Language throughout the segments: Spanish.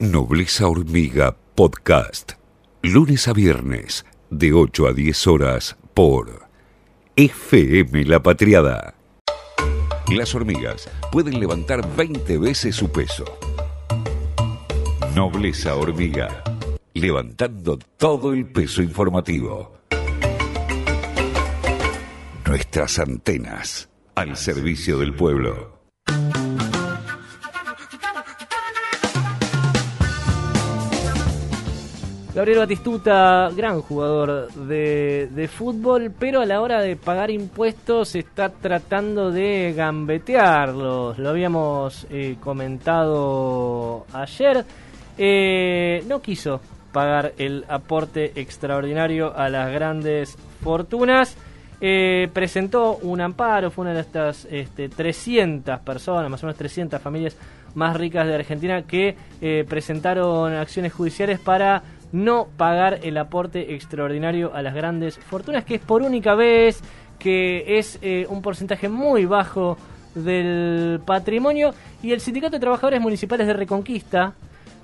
Nobleza Hormiga Podcast. Lunes a viernes, de 8 a 10 horas, por FM La Patriada. Las hormigas pueden levantar 20 veces su peso. Nobleza Hormiga. Levantando todo el peso informativo. Nuestras antenas al servicio del pueblo. Gabriel Batistuta, gran jugador de, fútbol, pero a la hora de pagar impuestos está tratando de gambetearlos. Lo habíamos eh, comentado ayer. Eh, no quiso pagar el aporte extraordinario a las grandes fortunas. Eh, presentó un amparo, fue una de estas este, 300 personas, más o menos 300 familias más ricas de Argentina que presentaron acciones judiciales para no pagar el aporte extraordinario a las grandes fortunas, que es por única vez, que es eh, un porcentaje muy bajo del patrimonio. Y el Sindicato de Trabajadores Municipales de Reconquista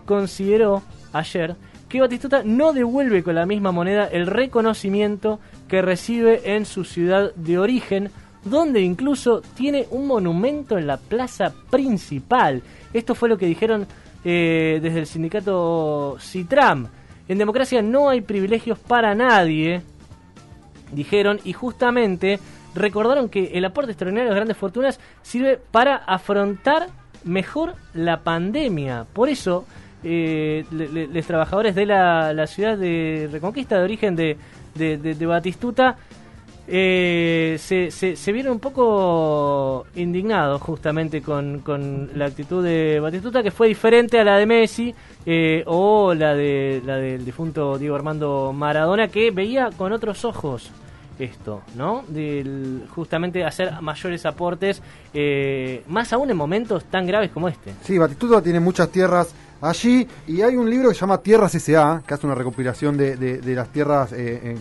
consideró ayer que Batistuta no devuelve con la misma moneda el reconocimiento que recibe en su ciudad de origen, donde incluso tiene un monumento en la plaza principal. Esto fue lo que dijeron eh, desde el sindicato Citram. En democracia no hay privilegios para nadie, dijeron, y justamente recordaron que el aporte extraordinario de las grandes fortunas sirve para afrontar mejor la pandemia. Por eso, eh, los trabajadores de la, ciudad de Reconquista, de origen de, de Batistuta, eh, se, se, un poco indignados justamente con, la actitud de Batistuta, que fue diferente a la de Messi eh, o la, de, la del difunto Diego Armando Maradona, que veía con otros ojos esto, ¿no? Del, justamente hacer mayores aportes, eh, más aún en momentos tan graves como este. Sí, Batistuta tiene muchas tierras allí y hay un libro que se llama Tierras S.A., que hace una recopilación de, de, las tierras eh,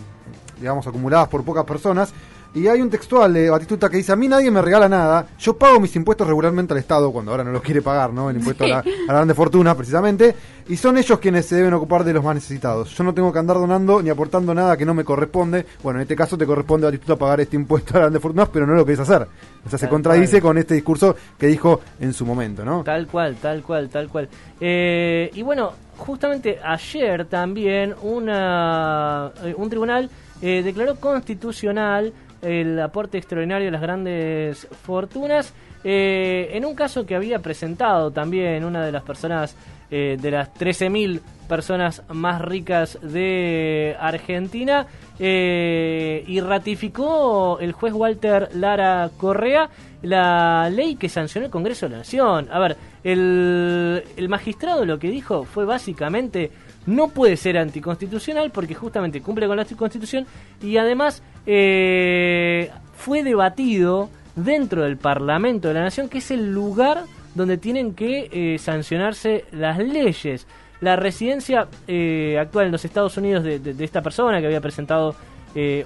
digamos, acumuladas por pocas personas. Y hay un textual de Batistuta que dice, a mí nadie me regala nada, yo pago mis impuestos regularmente al Estado, cuando ahora no los quiere pagar, ¿no? El impuesto a, la, grande fortuna, precisamente, y son ellos quienes se deben ocupar de los más necesitados. Yo no tengo que andar donando ni aportando nada que no me corresponde. Bueno, en este caso te corresponde a Batistuta pagar este impuesto a la grande fortuna, pero no lo querés hacer. O sea, se contradice con este discurso que dijo en su momento, ¿no? Tal cual, tal cual, tal cual. Eh, y bueno, justamente ayer también una, eh, un tribunal eh, declaró constitucional el aporte extraordinario de las grandes fortunas eh, en un caso que había presentado también una de las personas eh, de las 13.000 personas más ricas de Argentina y ratificó el juez Walter Lara Correa la ley que sancionó el Congreso de la Nación. A ver, el, el magistrado lo que dijo fue básicamente no puede ser anticonstitucional porque justamente cumple con la constitución y además eh, fue debatido dentro del Parlamento de la Nación, que es el lugar donde tienen que eh, sancionarse las leyes. La residencia eh, actual en los Estados Unidos de, esta persona que había presentado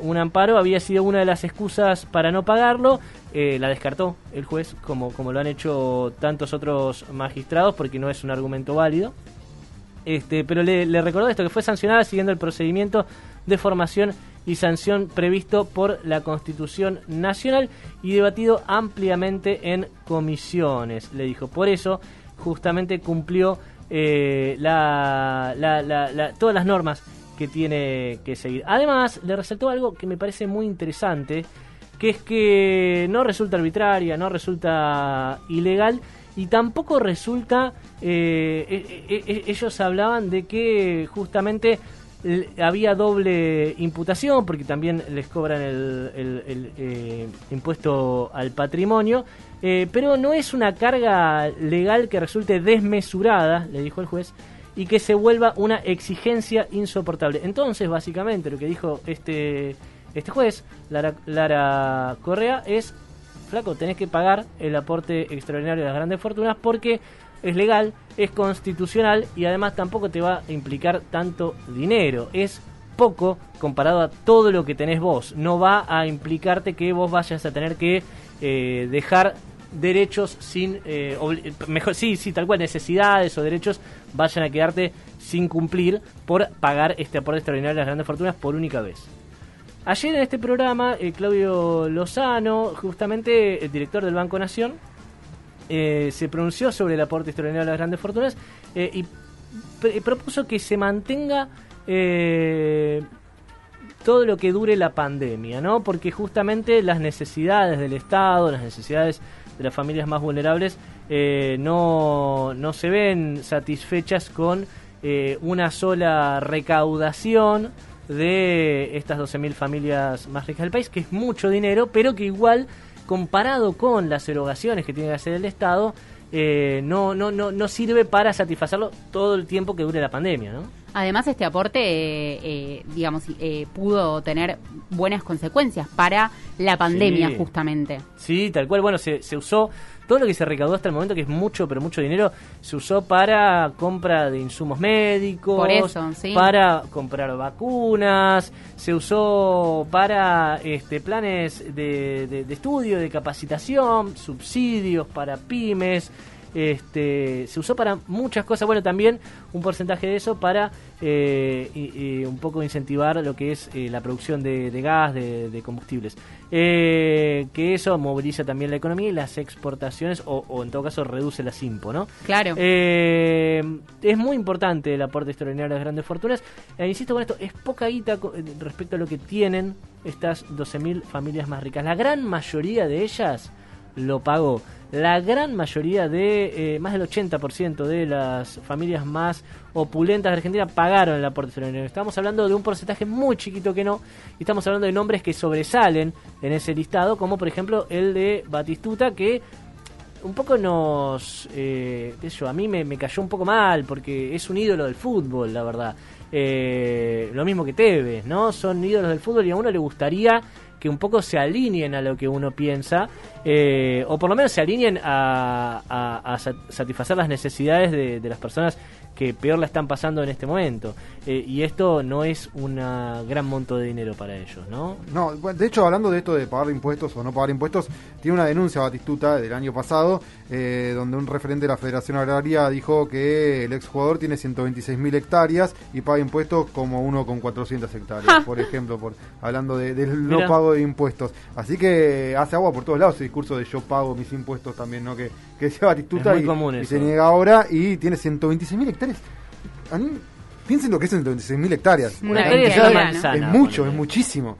un amparo había sido una de las excusas para no pagarlo. la descartó el juez, como, como lo han hecho tantos otros magistrados, porque no es un argumento válido. Este, pero le, recordó esto, que fue sancionada siguiendo el procedimiento de formación y sanción previsto por la Constitución Nacional y debatido ampliamente en comisiones, le dijo. Por eso, justamente cumplió eh, todas las normas que tiene que seguir. Además, le resaltó algo que me parece muy interesante, que es que no resulta arbitraria, no resulta ilegal y tampoco resulta, eh, eh, ellos hablaban de que justamente había doble imputación porque también les cobran el, impuesto al patrimonio, pero no es una carga legal que resulte desmesurada, le dijo el juez, y que se vuelva una exigencia insoportable. Entonces, básicamente, lo que dijo este, este juez, Lara, Lara Correa, es flaco, tenés que pagar el aporte extraordinario de las grandes fortunas porque es legal, es constitucional y además tampoco te va a implicar tanto dinero. Es poco comparado a todo lo que tenés vos. No va a implicarte que vos vayas a tener que eh, dejar derechos sin, eh, mejor, sí, sí, tal cual, necesidades o derechos vayan a quedarte sin cumplir por pagar este aporte extraordinario de las grandes fortunas por única vez. Ayer en este programa, eh, Claudio Lozano, justamente el director del Banco Nación, eh, se pronunció sobre el aporte extraordinario de las grandes fortunas y propuso que se mantenga todo lo que dure la pandemia, ¿no? Porque justamente las necesidades del Estado, las necesidades de las familias más vulnerables eh, no, no, se ven satisfechas con eh, una sola recaudación de estas 12.000 familias más ricas del país, que es mucho dinero, pero que igual, comparado con las erogaciones que tiene que hacer el Estado, eh, no, no, no, no sirve para satisfacerlo todo el tiempo que dure la pandemia, ¿no? Además, este aporte, eh, eh, digamos, eh, pudo tener buenas consecuencias para la pandemia, justamente. Sí, tal cual. Bueno, se, se, usó todo lo que se recaudó hasta el momento, que es mucho, pero mucho dinero, se usó para compra de insumos médicos, Por eso, ¿sí? para comprar vacunas, se usó para este, planes de, de estudio, de capacitación, subsidios para pymes este, se usó para muchas cosas. Bueno, también un porcentaje de eso para eh, un poco incentivar lo que es eh, la producción de, gas, de, combustibles. Eh, que eso moviliza también la economía y las exportaciones, o, en todo caso reduce la SIMPO, ¿no? Claro. es muy importante el aporte extraordinario de las grandes fortunas. insisto con esto, es poca guita respecto a lo que tienen estas 12.000 familias más ricas. La gran mayoría de ellas lo pagó la gran mayoría de, eh, más del 80% de las familias más opulentas de Argentina pagaron el aporte solidario. Estamos hablando de un porcentaje muy chiquito que no, y estamos hablando de nombres que sobresalen en ese listado, como por ejemplo el de Batistuta, que un poco nos, eh, a mí me, cayó un poco mal, porque es un ídolo del fútbol, la verdad. Eh, lo mismo que Tevez, ¿no? Son ídolos del fútbol y a uno le gustaría que un poco se alineen a lo que uno piensa, eh, o por lo menos se alineen a, satisfacer las necesidades de, de, las personas que peor la están pasando en este momento. Eh, y esto no es un gran monto de dinero para ellos, ¿no? No, de hecho, hablando de esto de pagar impuestos o no pagar impuestos, tiene una denuncia Batistuta del año pasado, eh, donde un referente de la Federación Agraria dijo que el exjugador tiene 126.000 hectáreas y paga impuestos como uno con 400 hectáreas, por ejemplo, por hablando del de, no pago de impuestos. Así que hace agua por todos lados ese discurso de yo pago mis impuestos también, ¿no? Que, que decía Batistuta y, se niega ahora y tiene 126.000 hectáreas. Piensen lo que es 126.000 hectáreas. Una hectárea es una manzana. Es mucho, es muchísimo.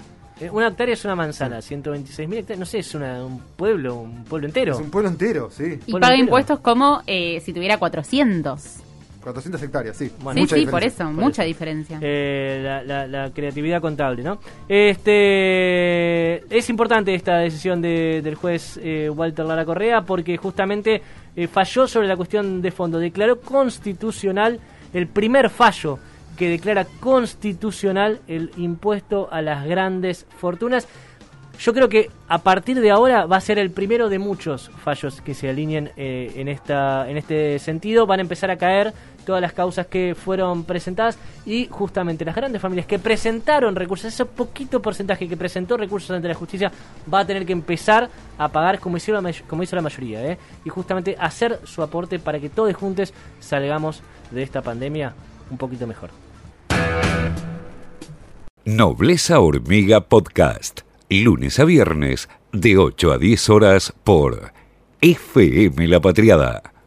Una hectárea es una manzana, 126.000 hectáreas, no sé, es un pueblo, un pueblo entero. Es un pueblo entero, sí. Y paga impuestos como eh, si tuviera 400. 400 hectáreas, sí. sí, sí, por eso, mucha diferencia. Eh, la, creatividad contable, ¿no? Este Es importante esta decisión del juez eh, Walter Lara Correa porque justamente eh, falló sobre la cuestión de fondo. Declaró constitucional el primer fallo que declara constitucional el impuesto a las grandes fortunas. Yo creo que a partir de ahora va a ser el primero de muchos fallos que se alineen en, esta, en este sentido. Van a empezar a caer todas las causas que fueron presentadas y justamente las grandes familias que presentaron recursos, ese poquito porcentaje que presentó recursos ante la justicia va a tener que empezar a pagar como hizo la mayoría ¿eh? y justamente hacer su aporte para que todos juntos salgamos de esta pandemia un poquito mejor. Nobleza Hormiga Podcast, lunes a viernes de 8 a 10 horas por FM La Patriada